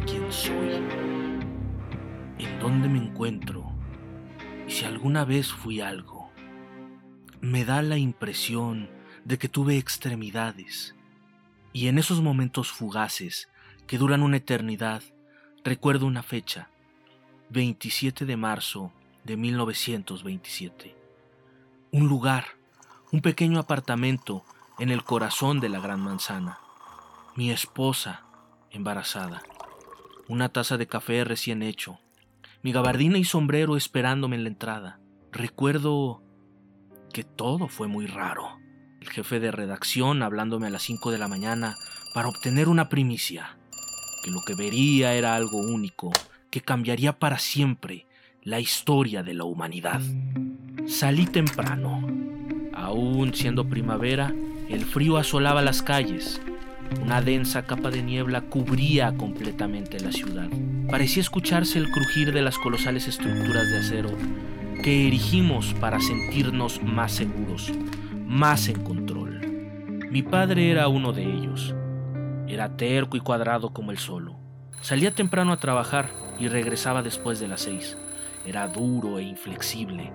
quién soy, en dónde me encuentro y si alguna vez fui algo. Me da la impresión de que tuve extremidades y en esos momentos fugaces que duran una eternidad, recuerdo una fecha, 27 de marzo de 1927. Un lugar, un pequeño apartamento en el corazón de la Gran Manzana. Mi esposa, embarazada. Una taza de café recién hecho. Mi gabardina y sombrero esperándome en la entrada. Recuerdo que todo fue muy raro. El jefe de redacción hablándome a las 5 de la mañana para obtener una primicia. Que lo que vería era algo único, que cambiaría para siempre la historia de la humanidad. Salí temprano. Aún siendo primavera, el frío asolaba las calles. Una densa capa de niebla cubría completamente la ciudad. Parecía escucharse el crujir de las colosales estructuras de acero que erigimos para sentirnos más seguros, más en control. Mi padre era uno de ellos. Era terco y cuadrado como el solo. Salía temprano a trabajar y regresaba después de las seis. Era duro e inflexible.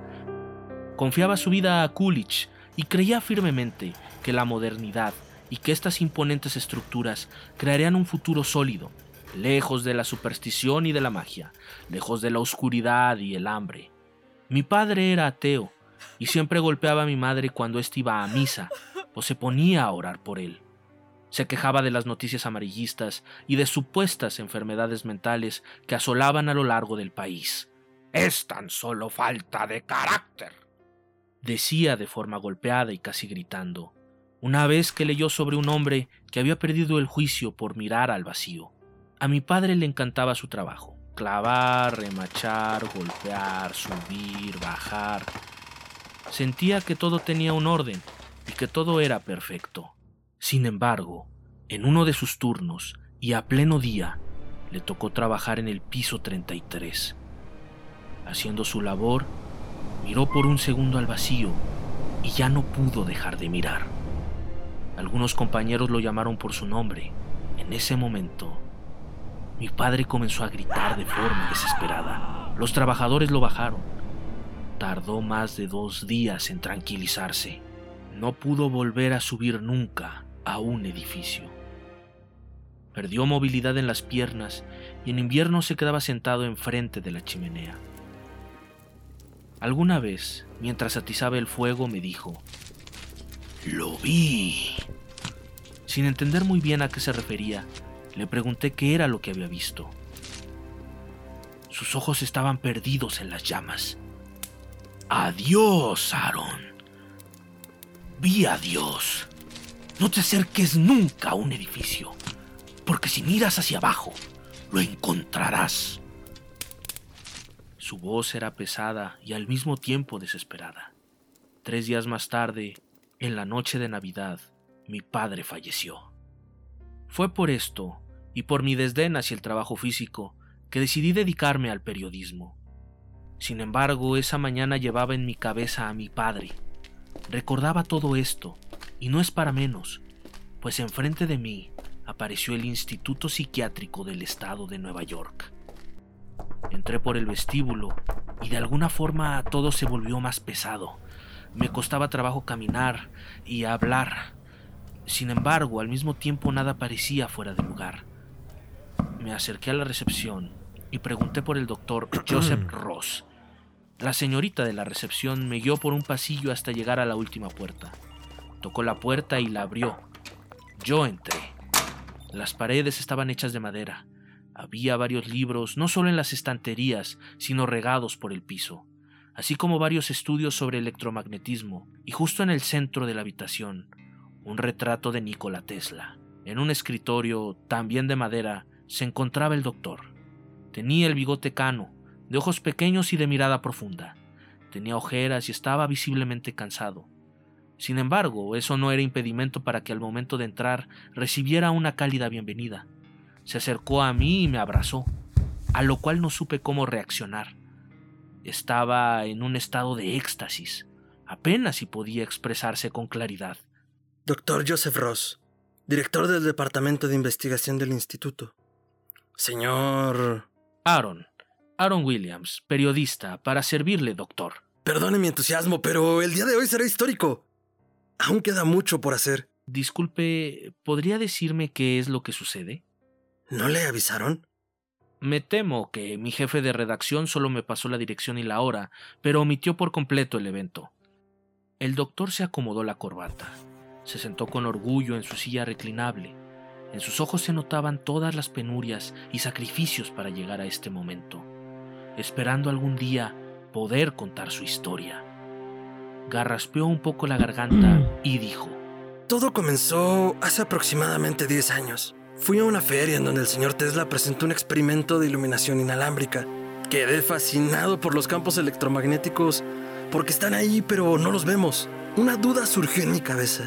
Confiaba su vida a Coolidge y creía firmemente que la modernidad y que estas imponentes estructuras crearían un futuro sólido, lejos de la superstición y de la magia, lejos de la oscuridad y el hambre. Mi padre era ateo y siempre golpeaba a mi madre cuando éste iba a misa o se ponía a orar por él. Se quejaba de las noticias amarillistas y de supuestas enfermedades mentales que asolaban a lo largo del país. Es tan solo falta de carácter, decía de forma golpeada y casi gritando, una vez que leyó sobre un hombre que había perdido el juicio por mirar al vacío. A mi padre le encantaba su trabajo, clavar, remachar, golpear, subir, bajar. Sentía que todo tenía un orden y que todo era perfecto. Sin embargo, en uno de sus turnos y a pleno día, le tocó trabajar en el piso 33. Haciendo su labor, miró por un segundo al vacío y ya no pudo dejar de mirar. Algunos compañeros lo llamaron por su nombre. En ese momento, mi padre comenzó a gritar de forma desesperada. Los trabajadores lo bajaron. Tardó más de dos días en tranquilizarse. No pudo volver a subir nunca a un edificio. Perdió movilidad en las piernas y en invierno se quedaba sentado enfrente de la chimenea. Alguna vez, mientras atizaba el fuego, me dijo, Lo vi. Sin entender muy bien a qué se refería, le pregunté qué era lo que había visto. Sus ojos estaban perdidos en las llamas. Adiós, Aaron. Vi a Dios. No te acerques nunca a un edificio, porque si miras hacia abajo, lo encontrarás. Su voz era pesada y al mismo tiempo desesperada. Tres días más tarde, en la noche de Navidad, mi padre falleció. Fue por esto, y por mi desdén hacia el trabajo físico, que decidí dedicarme al periodismo. Sin embargo, esa mañana llevaba en mi cabeza a mi padre. Recordaba todo esto, y no es para menos, pues enfrente de mí apareció el Instituto Psiquiátrico del Estado de Nueva York. Entré por el vestíbulo y de alguna forma todo se volvió más pesado. Me costaba trabajo caminar y hablar. Sin embargo, al mismo tiempo nada parecía fuera de lugar. Me acerqué a la recepción y pregunté por el doctor Joseph Ross. La señorita de la recepción me guió por un pasillo hasta llegar a la última puerta. Tocó la puerta y la abrió. Yo entré. Las paredes estaban hechas de madera. Había varios libros, no solo en las estanterías, sino regados por el piso, así como varios estudios sobre electromagnetismo, y justo en el centro de la habitación, un retrato de Nikola Tesla. En un escritorio, también de madera, se encontraba el doctor. Tenía el bigote cano, de ojos pequeños y de mirada profunda. Tenía ojeras y estaba visiblemente cansado. Sin embargo, eso no era impedimento para que al momento de entrar recibiera una cálida bienvenida. Se acercó a mí y me abrazó, a lo cual no supe cómo reaccionar. Estaba en un estado de éxtasis, apenas si podía expresarse con claridad. Doctor Joseph Ross, director del Departamento de Investigación del Instituto. Señor... Aaron. Aaron Williams, periodista, para servirle, doctor. Perdone mi entusiasmo, pero el día de hoy será histórico. Aún queda mucho por hacer. Disculpe, ¿podría decirme qué es lo que sucede? ¿No le avisaron? Me temo que mi jefe de redacción solo me pasó la dirección y la hora, pero omitió por completo el evento. El doctor se acomodó la corbata. Se sentó con orgullo en su silla reclinable. En sus ojos se notaban todas las penurias y sacrificios para llegar a este momento, esperando algún día poder contar su historia. Garraspeó un poco la garganta y dijo, Todo comenzó hace aproximadamente 10 años. Fui a una feria en donde el señor Tesla presentó un experimento de iluminación inalámbrica. Quedé fascinado por los campos electromagnéticos porque están ahí pero no los vemos. Una duda surgió en mi cabeza.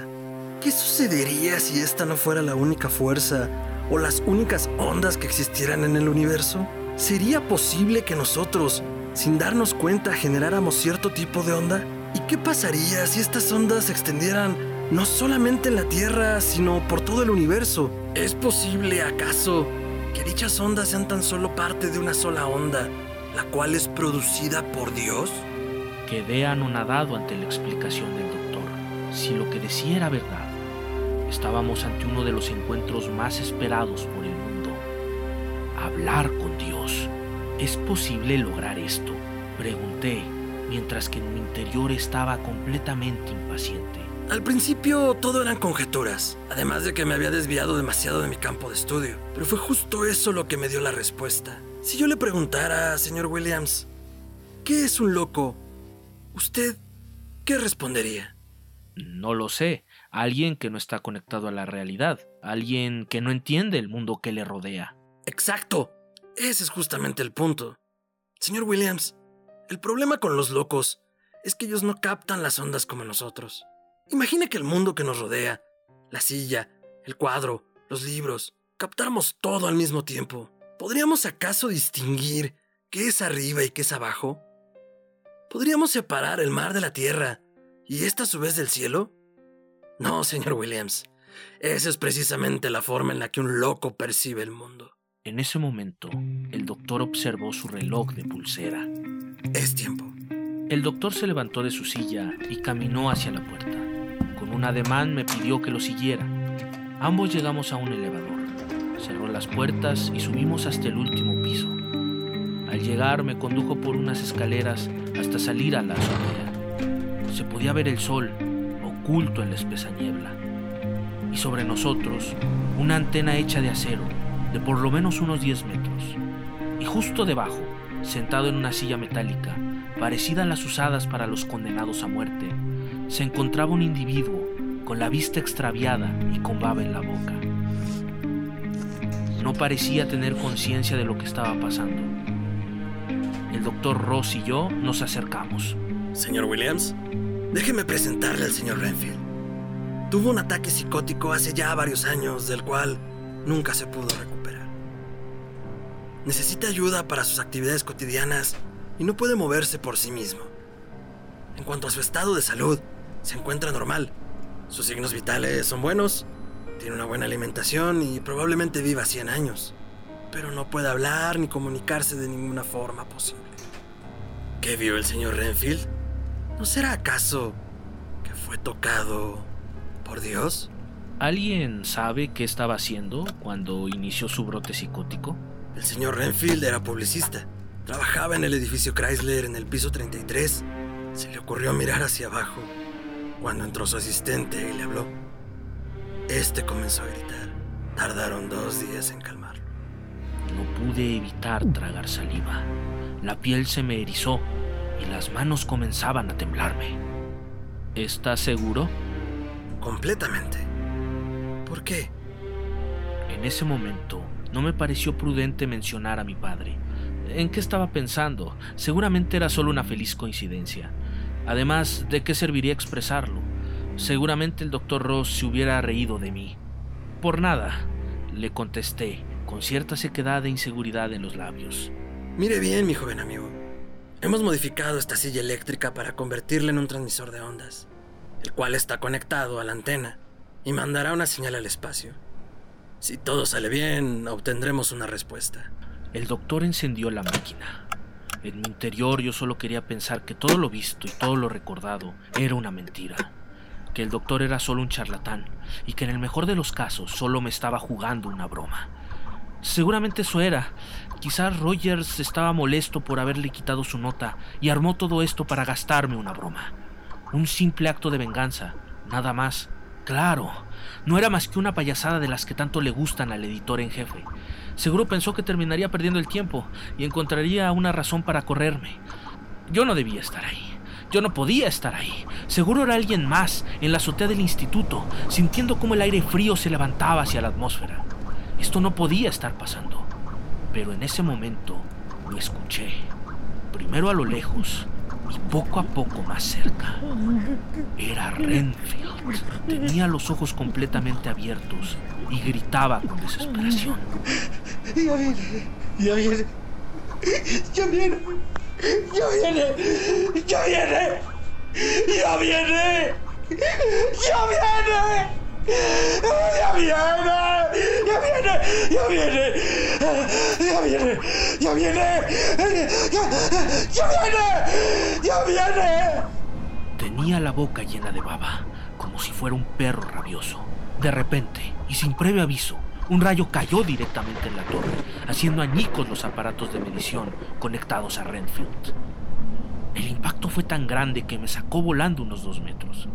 ¿Qué sucedería si esta no fuera la única fuerza o las únicas ondas que existieran en el universo? ¿Sería posible que nosotros, sin darnos cuenta, generáramos cierto tipo de onda? ¿Y qué pasaría si estas ondas se extendieran no solamente en la Tierra, sino por todo el universo? ¿Es posible, acaso, que dichas ondas sean tan solo parte de una sola onda, la cual es producida por Dios? Quedé anonadado ante la explicación del doctor. Si lo que decía era verdad, estábamos ante uno de los encuentros más esperados por el mundo. Hablar con Dios. ¿Es posible lograr esto? Pregunté, mientras que en mi interior estaba completamente impaciente. Al principio todo eran conjeturas, además de que me había desviado demasiado de mi campo de estudio, pero fue justo eso lo que me dio la respuesta. Si yo le preguntara, señor Williams, ¿qué es un loco? ¿Usted qué respondería? No lo sé. Alguien que no está conectado a la realidad. Alguien que no entiende el mundo que le rodea. Exacto. Ese es justamente el punto. Señor Williams, el problema con los locos es que ellos no captan las ondas como nosotros. Imagina que el mundo que nos rodea, la silla, el cuadro, los libros, captáramos todo al mismo tiempo. ¿Podríamos acaso distinguir qué es arriba y qué es abajo? ¿Podríamos separar el mar de la tierra y esta a su vez del cielo? No, señor Williams. Esa es precisamente la forma en la que un loco percibe el mundo. En ese momento, el doctor observó su reloj de pulsera. Es tiempo. El doctor se levantó de su silla y caminó hacia la puerta. Un ademán me pidió que lo siguiera. Ambos llegamos a un elevador. Cerró las puertas y subimos hasta el último piso. Al llegar me condujo por unas escaleras hasta salir a la azotea. Se podía ver el sol oculto en la espesa niebla. Y sobre nosotros, una antena hecha de acero, de por lo menos unos 10 metros. Y justo debajo, sentado en una silla metálica, parecida a las usadas para los condenados a muerte, se encontraba un individuo con la vista extraviada y con baba en la boca. No parecía tener conciencia de lo que estaba pasando. El doctor Ross y yo nos acercamos. Señor Williams, déjeme presentarle al señor Renfield. Tuvo un ataque psicótico hace ya varios años, del cual nunca se pudo recuperar. Necesita ayuda para sus actividades cotidianas y no puede moverse por sí mismo. En cuanto a su estado de salud, se encuentra normal. Sus signos vitales son buenos, tiene una buena alimentación y probablemente viva 100 años, pero no puede hablar ni comunicarse de ninguna forma posible. ¿Qué vio el señor Renfield? ¿No será acaso que fue tocado por Dios? ¿Alguien sabe qué estaba haciendo cuando inició su brote psicótico? El señor Renfield era publicista. Trabajaba en el edificio Chrysler en el piso 33. Se le ocurrió mirar hacia abajo cuando entró su asistente y le habló. Este comenzó a gritar. Tardaron dos días en calmarlo. No pude evitar tragar saliva. La piel se me erizó y las manos comenzaban a temblarme. ¿Estás seguro? Completamente. ¿Por qué? En ese momento no me pareció prudente mencionar a mi padre. ¿En qué estaba pensando? Seguramente era solo una feliz coincidencia. Además, ¿de qué serviría expresarlo? Seguramente el doctor Ross se hubiera reído de mí. Por nada, le contesté, con cierta sequedad e inseguridad en los labios. Mire bien, mi joven amigo. Hemos modificado esta silla eléctrica para convertirla en un transmisor de ondas, el cual está conectado a la antena y mandará una señal al espacio. Si todo sale bien, obtendremos una respuesta. El doctor encendió la máquina. En mi interior yo solo quería pensar que todo lo visto y todo lo recordado era una mentira, que el doctor era solo un charlatán y que en el mejor de los casos solo me estaba jugando una broma. Seguramente eso era. Quizás Rogers estaba molesto por haberle quitado su nota y armó todo esto para gastarme una broma. Un simple acto de venganza, nada más. Claro, no era más que una payasada de las que tanto le gustan al editor en jefe. Seguro pensó que terminaría perdiendo el tiempo y encontraría una razón para correrme. Yo no debía estar ahí. Yo no podía estar ahí. Seguro era alguien más en la azotea del instituto, sintiendo cómo el aire frío se levantaba hacia la atmósfera. Esto no podía estar pasando. Pero en ese momento lo escuché. Primero a lo lejos y poco a poco más cerca. Era Renfield. Tenía los ojos completamente abiertos y gritaba con desesperación. Ya viene, ya viene, ya viene, ya viene, ya viene, ya viene, ya viene. ¡Ya viene! ¡Ya viene! ¡Ya viene! ¡Ya viene! ¡Ya viene! ¡Ya viene! ¡Ya viene! Tenía la boca llena de baba, como si fuera un perro rabioso. De repente, y sin previo aviso, un rayo cayó directamente en la torre, haciendo añicos los aparatos de medición conectados a Renfield. El impacto fue tan grande que me sacó volando unos dos metros.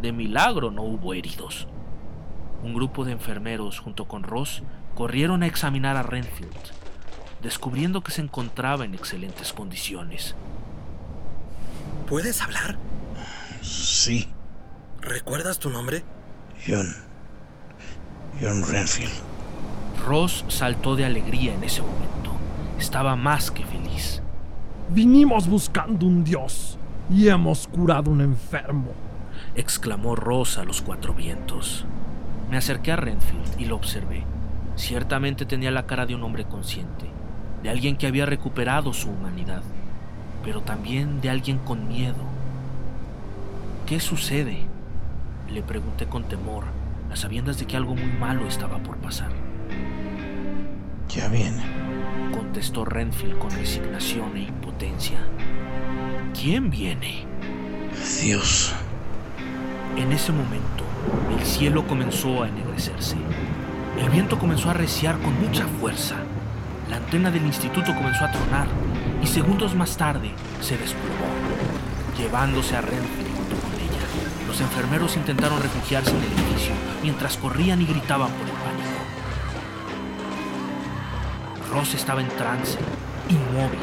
De milagro no hubo heridos. Un grupo de enfermeros junto con Ross corrieron a examinar a Renfield, descubriendo que se encontraba en excelentes condiciones. ¿Puedes hablar? Sí. ¿Recuerdas tu nombre? John. John Renfield. Ross saltó de alegría en ese momento. Estaba más que feliz. Vinimos buscando un dios y hemos curado un enfermo, exclamó Ross a los cuatro vientos. Me acerqué a Renfield y lo observé. Ciertamente tenía la cara de un hombre consciente, de alguien que había recuperado su humanidad, pero también de alguien con miedo. ¿Qué sucede? Le pregunté con temor, a sabiendas de que algo muy malo estaba por pasar. Ya viene, contestó Renfield con resignación e impotencia. ¿Quién viene? Dios. En ese momento, el cielo comenzó a ennegrecerse. El viento comenzó a arreciar con mucha fuerza. La antena del instituto comenzó a tronar y segundos más tarde se desplomó, llevándose a Renfield junto con ella. Los enfermeros intentaron refugiarse en el edificio mientras corrían y gritaban por el pánico. Ross estaba en trance, inmóvil.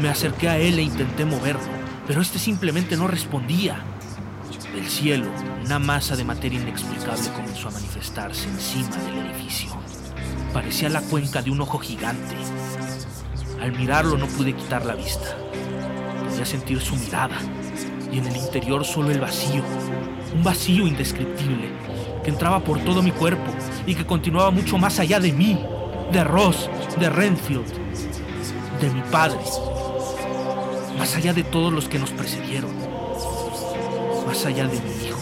Me acerqué a él e intenté moverlo, pero este simplemente no respondía. Del cielo, una masa de materia inexplicable comenzó a manifestarse encima del edificio. Parecía la cuenca de un ojo gigante. Al mirarlo no pude quitar la vista. Podía sentir su mirada y en el interior solo el vacío, un vacío indescriptible que entraba por todo mi cuerpo y que continuaba mucho más allá de mí, de Ross, de Renfield, de mi padre, más allá de todos los que nos precedieron, más allá de mi hijo.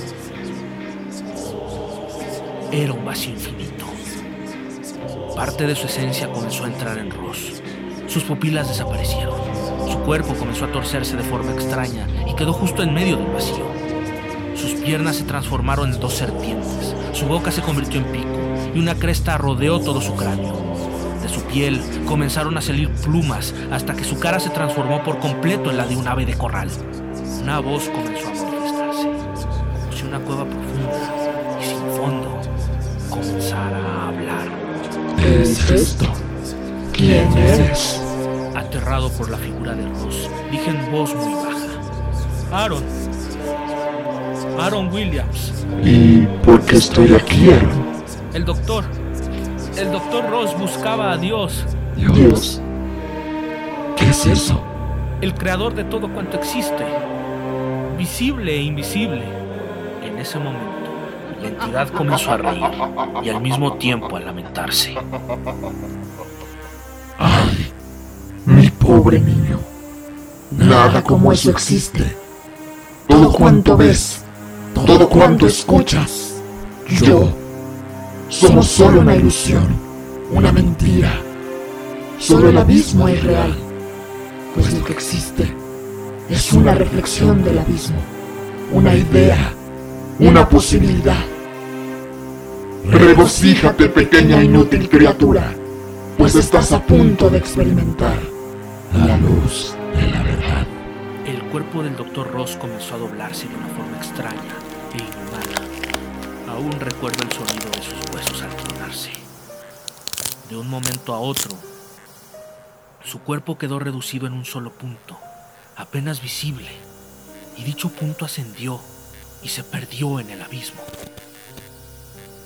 Era un vacío infinito. Parte de su esencia comenzó a entrar en Ross. Sus pupilas desaparecieron. Su cuerpo comenzó a torcerse de forma extraña y quedó justo en medio del vacío. Sus piernas se transformaron en dos serpientes. Su boca se convirtió en pico y una cresta rodeó todo su cráneo. De su piel comenzaron a salir plumas hasta que su cara se transformó por completo en la de un ave de corral. Una voz comenzó una cueva profunda y sin fondo comenzara a hablar. ¿Qué es esto? ¿Quién eres? Aterrado por la figura de Ross, dije en voz muy baja. Aaron. Aaron Williams. ¿Y por qué estoy aquí, Aaron? El doctor. El doctor Ross buscaba a Dios. Dios. ¿Qué es eso? El creador de todo cuanto existe. Visible e invisible. Ese momento, la entidad comenzó a reír y al mismo tiempo a lamentarse. Ay, mi pobre niño. Nada como eso existe. Todo cuanto ves, todo cuanto escuchas, yo Somos solo una ilusión, una mentira. Solo el abismo es real, pues lo que existe es una reflexión del abismo, una idea, una posibilidad. Regocíjate, pequeña inútil criatura, pues estás a punto de experimentar la luz de la verdad. El cuerpo del doctor Ross comenzó a doblarse de una forma extraña e inhumana. Aún recuerdo el sonido de sus huesos al tronarse. De un momento a otro, su cuerpo quedó reducido en un solo punto, apenas visible, y dicho punto ascendió y se perdió en el abismo.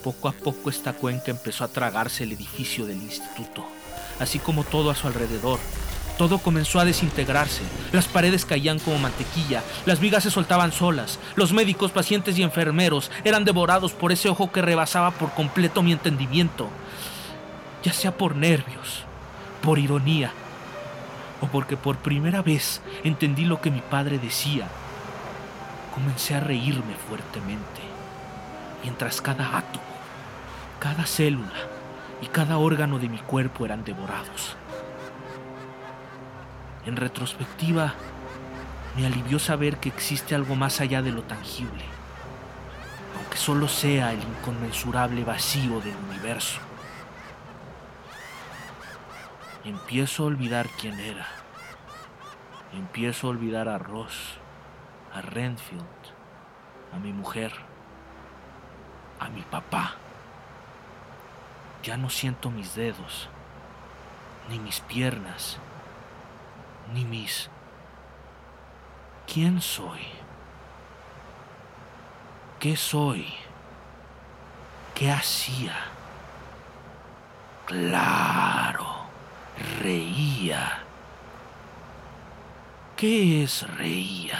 Poco a poco esta cuenca empezó a tragarse el edificio del instituto, así como todo a su alrededor. Todo comenzó a desintegrarse, las paredes caían como mantequilla, las vigas se soltaban solas, los médicos, pacientes y enfermeros eran devorados por ese ojo que rebasaba por completo mi entendimiento, ya sea por nervios, por ironía, o porque por primera vez entendí lo que mi padre decía. Comencé a reírme fuertemente, mientras cada átomo, cada célula y cada órgano de mi cuerpo eran devorados. En retrospectiva, me alivió saber que existe algo más allá de lo tangible, aunque solo sea el inconmensurable vacío del universo. Empiezo a olvidar quién era. Empiezo a olvidar a Ross, a Renfield, a mi mujer, a mi papá. Ya no siento mis dedos, ni mis piernas, ni mis... ¿Quién soy? ¿Qué soy? ¿Qué hacía? Claro, reía. ¿Qué es reía?